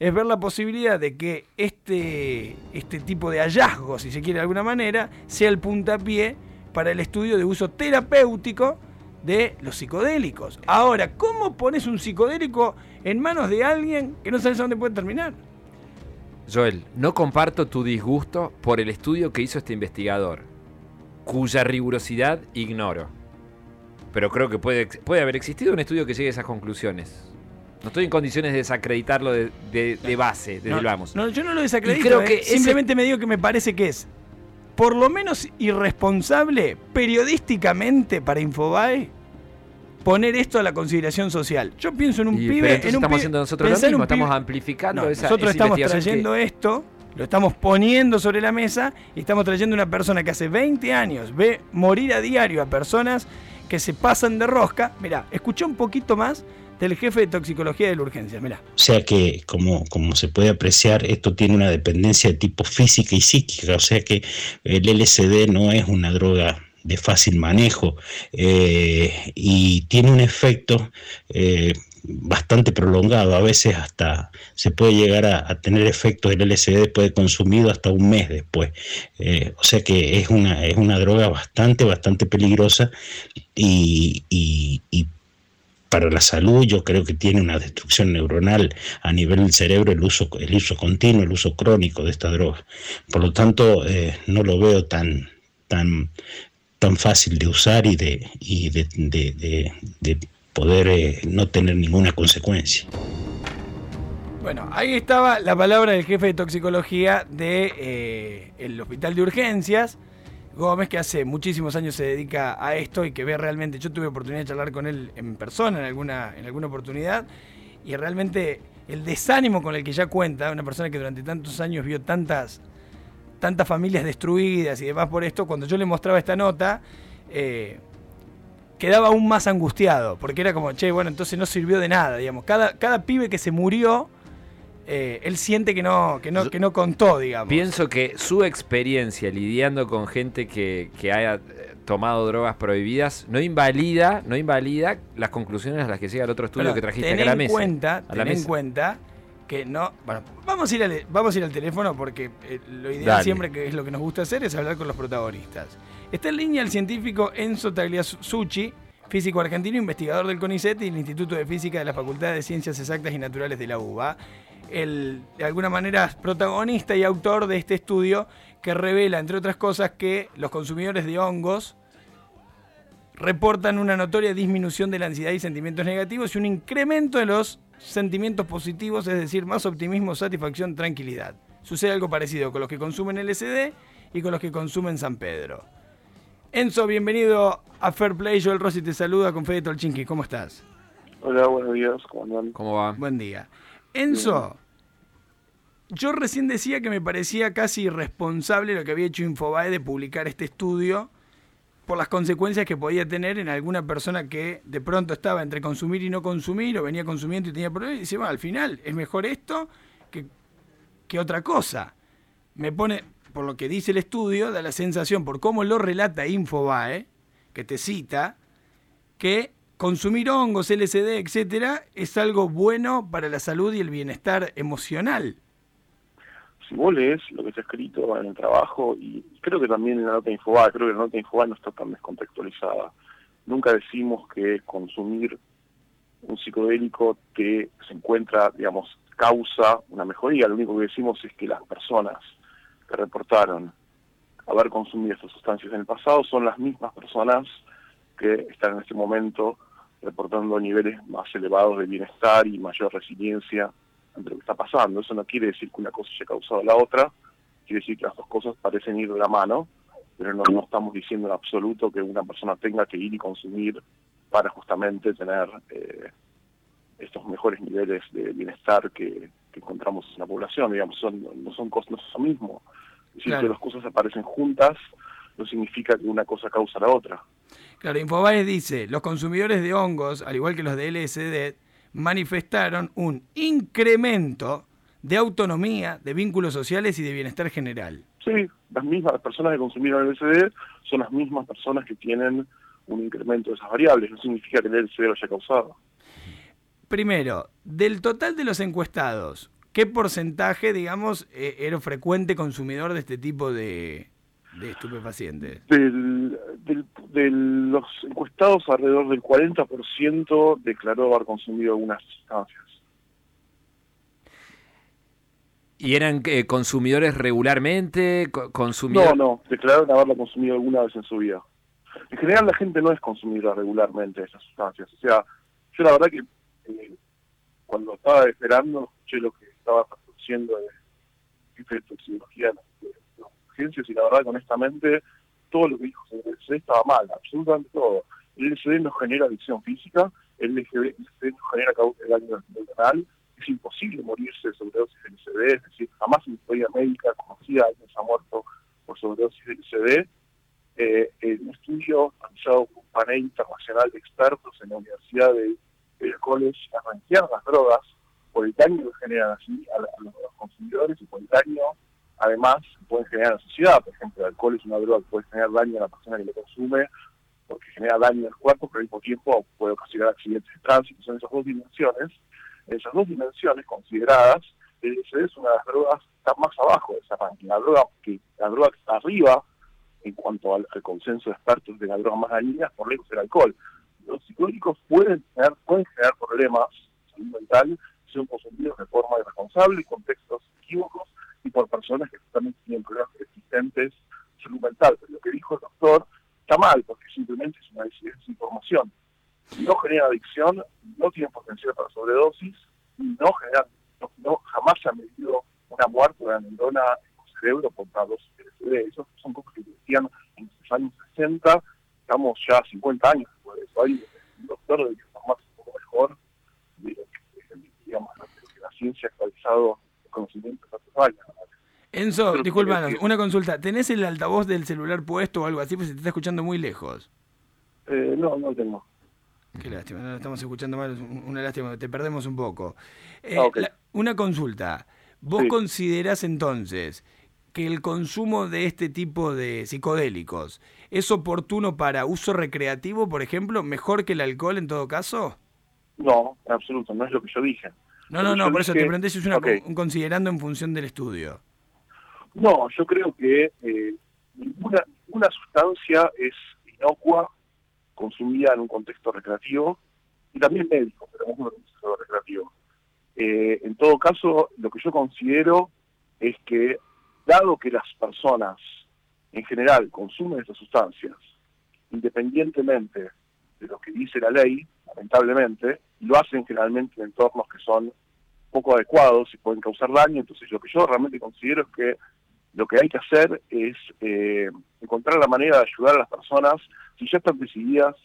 es ver la posibilidad de que este, este tipo de hallazgo, si se quiere de alguna manera, sea el puntapié para el estudio de uso terapéutico de los psicodélicos. Ahora, ¿cómo pones un psicodélico en manos de alguien que no sabes a dónde puede terminar? Joel, no comparto tu disgusto por el estudio que hizo este investigador, cuya rigurosidad ignoro. Pero creo que puede, puede haber existido un estudio que llegue a esas conclusiones. No estoy en condiciones de desacreditarlo de, base, desde el vamos. No, yo no lo desacredito. creo que ¿eh? Simplemente me digo que me parece que es por lo menos irresponsable periodísticamente para Infobae poner esto a la consideración social. Yo pienso en un pibe. en un estamos haciendo nosotros lo mismo, estamos amplificando esa, Nosotros estamos trayendo esto, lo estamos poniendo sobre la mesa y estamos trayendo una persona que hace 20 años ve morir a diario a personas que se pasan de rosca. Mira, escuché un poquito más del jefe de toxicología de la urgencia, mira. O sea que, como, como se puede apreciar, esto tiene una dependencia de tipo física y psíquica, o sea que el LSD no es una droga de fácil manejo eh, y tiene un efecto eh, bastante prolongado, a veces hasta se puede llegar a, tener efectos del LSD después de consumido hasta un mes después. Eh, o sea que es una, es una droga bastante, bastante peligrosa y, y, y para la salud, yo creo que tiene una destrucción neuronal a nivel del cerebro el uso, el uso continuo, el uso crónico de esta droga. Por lo tanto, eh, no lo veo tan, tan, tan fácil de usar y de, y de, poder eh, no tener ninguna consecuencia. Bueno, ahí estaba la palabra del jefe de toxicología del de, eh, el hospital de urgencias. Gómez, que hace muchísimos años se dedica a esto y que ve realmente, yo tuve oportunidad de charlar con él en persona en alguna, en alguna oportunidad, y realmente el desánimo con el que ya cuenta, una persona que durante tantos años vio tantas, tantas familias destruidas y demás por esto, cuando yo le mostraba esta nota, eh, quedaba aún más angustiado, porque era como, che, bueno, entonces no sirvió de nada, digamos. Cada, cada pibe que se murió eh, él siente que no, que, no, que no contó, digamos. Pienso que su experiencia lidiando con gente que, haya eh, tomado drogas prohibidas no invalida, no invalida las conclusiones a las que llega el otro estudio que trajiste acá a la mesa. Cuenta, ten en cuenta que no. Bueno, vamos a ir al, vamos a ir al teléfono porque eh, lo ideal siempre que es lo que nos gusta hacer es hablar con los protagonistas. Está en línea el científico Enzo Tagliasucci, físico argentino, investigador del CONICET y el Instituto de Física de la Facultad de Ciencias Exactas y Naturales de la UBA el, de alguna manera, protagonista y autor de este estudio que revela, entre otras cosas, que los consumidores de hongos reportan una notoria disminución de la ansiedad y sentimientos negativos y un incremento de los sentimientos positivos, es decir, más optimismo, satisfacción, tranquilidad. Sucede algo parecido con los que consumen LSD y con los que consumen San Pedro. Enzo, bienvenido a Fair Play. Joel Rossi te saluda con Fede Tolchinki. ¿Cómo estás? Hola, buenos días. ¿Cómo andan? ¿Cómo va? Buen día. Enzo, yo recién decía que me parecía casi irresponsable lo que había hecho Infobae de publicar este estudio por las consecuencias que podía tener en alguna persona que de pronto estaba entre consumir y no consumir o venía consumiendo y tenía problemas y dice, bueno, al final es mejor esto que, que otra cosa. Me pone, por lo que dice el estudio, da la sensación, por cómo lo relata Infobae, que te cita, que consumir hongos, LSD, etcétera, es algo bueno para la salud y el bienestar emocional. Si vos lees lo que está escrito en el trabajo, y creo que también en la nota Infobae, creo que la nota Infobae no está tan descontextualizada. Nunca decimos que consumir un psicodélico te se encuentra, digamos, causa una mejoría. Lo único que decimos es que las personas que reportaron haber consumido estas sustancias en el pasado son las mismas personas que están en este momento reportando niveles más elevados de bienestar y mayor resiliencia ante lo que está pasando. Eso no quiere decir que una cosa haya causado la otra, quiere decir que las dos cosas parecen ir de la mano, pero no, estamos diciendo en absoluto que una persona tenga que ir y consumir para justamente tener eh, estos mejores niveles de bienestar que, encontramos en la población. Digamos, son, no son cosas, es lo mismo. Es decir, que las cosas aparecen juntas no significa que una cosa causa la otra. Claro, Infobaes dice, los consumidores de hongos, al igual que los de LSD, manifestaron un incremento de autonomía, de vínculos sociales y de bienestar general. Sí, las mismas personas que consumieron LSD son las mismas personas que tienen un incremento de esas variables, no significa que el LSD lo haya causado. Primero, del total de los encuestados, ¿qué porcentaje, digamos, eh, era frecuente consumidor de este tipo de, de estupefacientes? Del, de los encuestados, alrededor del 40% declaró haber consumido algunas sustancias. ¿Y eran eh, consumidores regularmente? Consumidor... No, no, declararon haberla consumido alguna vez en su vida. En general la gente no es consumidora regularmente de esas sustancias. O sea, yo la verdad que eh, cuando estaba esperando, escuché lo que estaba produciendo de toxicología de las urgencias y la verdad honestamente todo lo que dijo sobre el LSD estaba mal, absolutamente todo. El LSD no genera adicción física, el LSD no genera daño neuronal, es imposible morirse de sobredosis de LSD, es decir, jamás en historia médica conocida alguien se ha muerto por sobredosis de LSD. Eh, un estudio realizado por un panel internacional de expertos en la Universidad de, de College arranquearon las drogas por el daño que generan así a, los, consumidores y por el daño, además, pueden generar a la sociedad. Por ejemplo, el alcohol es una droga que puede generar daño a la persona que lo consume porque genera daño al cuerpo, pero al mismo tiempo puede ocasionar accidentes de tránsito. Son esas dos dimensiones. En esas dos dimensiones consideradas, es una de las drogas que está más abajo de esa ranking. La droga que, la droga está arriba en cuanto al, consenso de expertos de la droga más dañina por lejos el alcohol. Los psicológicos pueden tener, pueden generar problemas mental si son consumidos de forma irresponsable, y contextos equívocos y por personas que también tienen problemas existentes salud mental. Pero lo que dijo el doctor está mal, porque simplemente es una desinformación. No genera adicción, no tiene potencial para sobredosis, no genera, no, jamás se ha medido una muerte de la neurona en el cerebro por una dosis de LSD. Esos son cosas que decían en los años 60, estamos ya 50 años después de eso. Hay un doctor de que más un poco mejor de lo que, digamos, que la ciencia actualizado años. Enzo, disculpanos, una consulta. ¿Tenés el altavoz del celular puesto o algo así? Pues se te está escuchando muy lejos. Eh, no, no tengo. Qué lástima, no lo estamos escuchando mal, una lástima, te perdemos un poco. Eh, ah, una consulta. ¿Vos considerás entonces que el consumo de este tipo de psicodélicos es oportuno para uso recreativo, por ejemplo, mejor que el alcohol en todo caso? No, en absoluto, no es lo que yo dije. No, no, no, por eso te pregunté si es una, un considerando en función del estudio. No, yo creo que eh, ninguna, ninguna sustancia es inocua consumida en un contexto recreativo y también médico, pero no en un contexto recreativo. Eh, en todo caso, lo que yo considero es que, dado que las personas en general consumen estas sustancias, independientemente de lo que dice la ley, lamentablemente, lo hacen generalmente en entornos que son poco adecuados y pueden causar daño. Entonces, lo que yo realmente considero es que lo que hay que hacer es eh, encontrar la manera de ayudar a las personas, si ya están decididas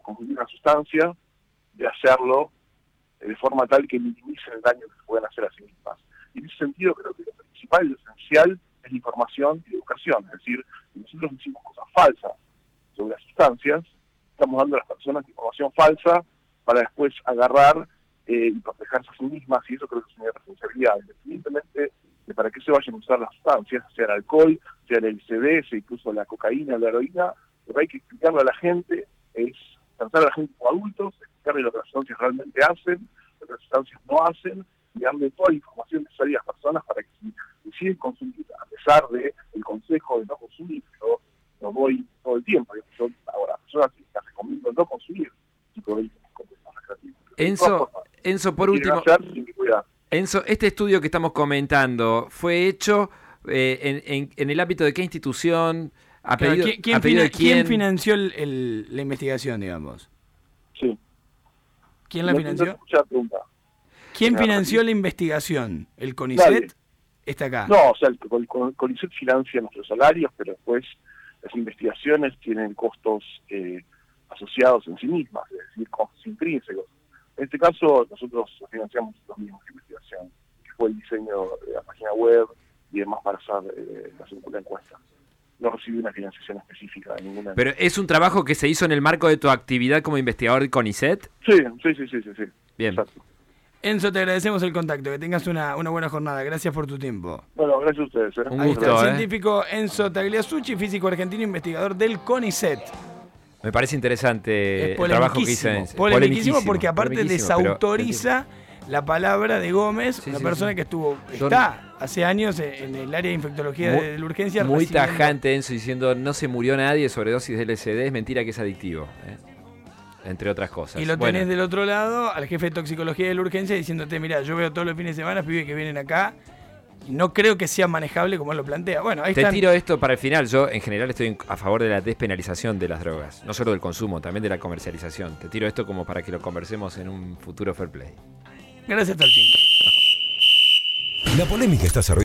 a consumir una sustancia, de hacerlo de forma tal que minimicen el daño que se pueden hacer a sí mismas. Y en ese sentido creo que lo principal y lo esencial es la información y educación. Es decir, si nosotros decimos cosas falsas sobre las sustancias, estamos dando a las personas información falsa para después agarrar eh, y protegerse a sí mismas, y eso creo que es una responsabilidad, independientemente para qué se vayan a usar las sustancias, sea el alcohol, sea el LCD, incluso la cocaína, la heroína, lo que hay que explicarle a la gente es tratar a la gente como adultos, explicarle lo que las sustancias realmente hacen, lo que las sustancias no hacen, y darle toda la información necesaria a las personas para que si deciden consumir, a pesar del el consejo de no consumir, yo lo doy todo el tiempo, yo ahora, personas que recomiendo no consumir, Enzo, Enzo, por último, Enzo, este estudio que estamos comentando fue hecho eh, en, el ámbito de qué institución, a pedido, ¿quién, quién? financió la investigación, digamos? Sí. ¿Quién la financió? ¿Quién financió la investigación? ¿El CONICET? Está acá. No, o sea, el, CONICET financia nuestros salarios, pero después las investigaciones tienen costos eh, asociados en sí mismas, es decir, costos intrínsecos. En este caso, nosotros financiamos los mismos que investigación, que fue el diseño de la página web y demás para hacer eh, la segunda encuesta. No recibí una financiación específica de ninguna. ¿Pero es un trabajo que se hizo en el marco de tu actividad como investigador de CONICET? Sí, sí, sí, sí, sí. Bien. Exacto. Enzo, te agradecemos el contacto, que tengas una, una buena jornada. Gracias por tu tiempo. Bueno, gracias a ustedes. ¿eh? Un gusto, el ¿eh? científico Enzo Tagliasucci, físico argentino, investigador del CONICET. Me parece interesante el trabajo que hizo. Polemiquísimo porque aparte desautoriza la palabra de Gómez, una persona que estuvo, está hace años en el área de infectología de, la urgencia. Muy tajante Enzo diciendo no se murió nadie sobre dosis de LSD, es mentira que es adictivo. ¿eh? Entre otras cosas. Y lo tenés del otro lado al jefe de toxicología de la urgencia diciéndote, mira, yo veo todos los fines de semana pibes que vienen acá no creo que sea manejable como él lo plantea. Bueno, ahí Te tiro esto para el final. Yo, en general, estoy a favor de la despenalización de las drogas. No solo del consumo, también de la comercialización. Te tiro esto como para que lo conversemos en un futuro fair play. Gracias, Talchín. La polémica está